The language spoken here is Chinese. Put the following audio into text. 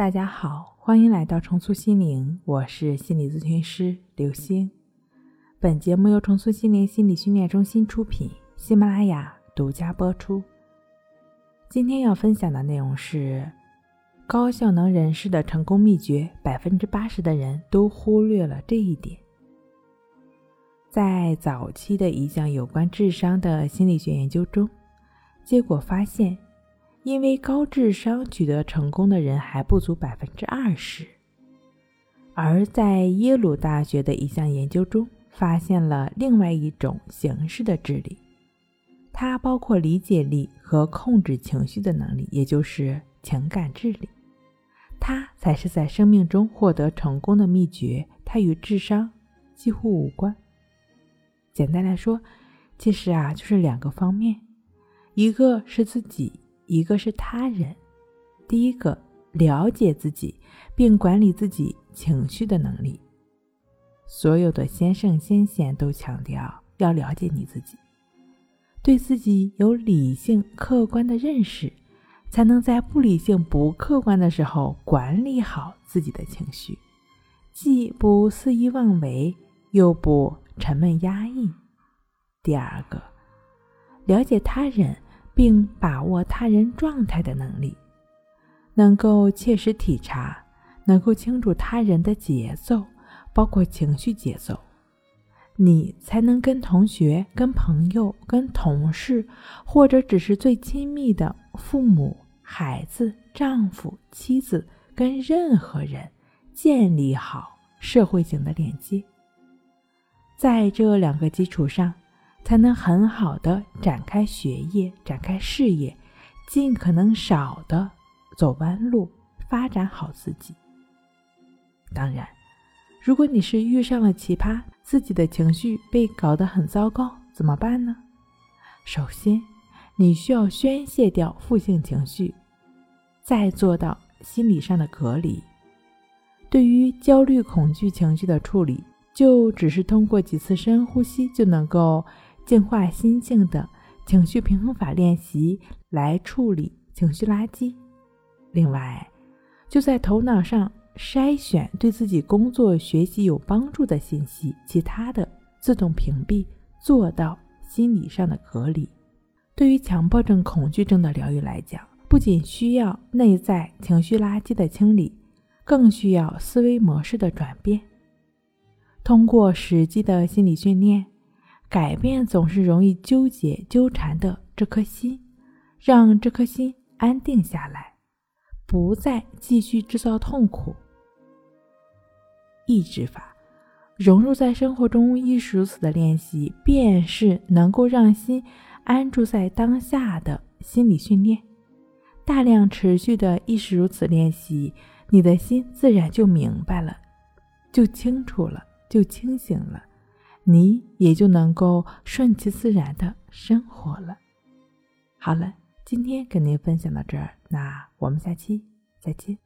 大家好，欢迎来到重塑心灵，我是心理咨询师刘星。本节目由重塑心灵心理训练中心出品，喜马拉雅独家播出。今天要分享的内容是高效能人士的成功秘诀，百分之八十的人都忽略了这一点。在早期的一项有关智商的心理学研究中，结果发现。因为高智商取得成功的人还不足百分之二十，而在耶鲁大学的一项研究中，发现了另外一种形式的智力，它包括理解力和控制情绪的能力，也就是情感智力。它才是在生命中获得成功的秘诀，它与智商几乎无关。简单来说，其实啊，就是两个方面，一个是自己。一个是他人，第一个了解自己并管理自己情绪的能力。所有的先圣先贤都强调要了解你自己，对自己有理性客观的认识，才能在不理性不客观的时候管理好自己的情绪，既不肆意妄为，又不沉闷压抑。第二个，了解他人。并把握他人状态的能力，能够切实体察，能够清楚他人的节奏，包括情绪节奏，你才能跟同学、跟朋友、跟同事，或者只是最亲密的父母、孩子、丈夫、妻子，跟任何人建立好社会性的连接。在这两个基础上。才能很好的展开学业，展开事业，尽可能少的走弯路，发展好自己。当然，如果你是遇上了奇葩，自己的情绪被搞得很糟糕，怎么办呢？首先，你需要宣泄掉负性情绪，再做到心理上的隔离。对于焦虑、恐惧情绪的处理，就只是通过几次深呼吸就能够。净化心境的情绪平衡法练习来处理情绪垃圾。另外，就在头脑上筛选对自己工作学习有帮助的信息，其他的自动屏蔽，做到心理上的隔离。对于强迫症、恐惧症的疗愈来讲，不仅需要内在情绪垃圾的清理，更需要思维模式的转变。通过实际的心理训练。改变总是容易纠结纠缠的这颗心，让这颗心安定下来，不再继续制造痛苦。抑制法融入在生活中亦是如此的练习，便是能够让心安住在当下的心理训练。大量持续的亦是如此练习，你的心自然就明白了，就清楚了，就清醒了。你也就能够顺其自然的生活了。好了，今天跟您分享到这儿，那我们下期再见。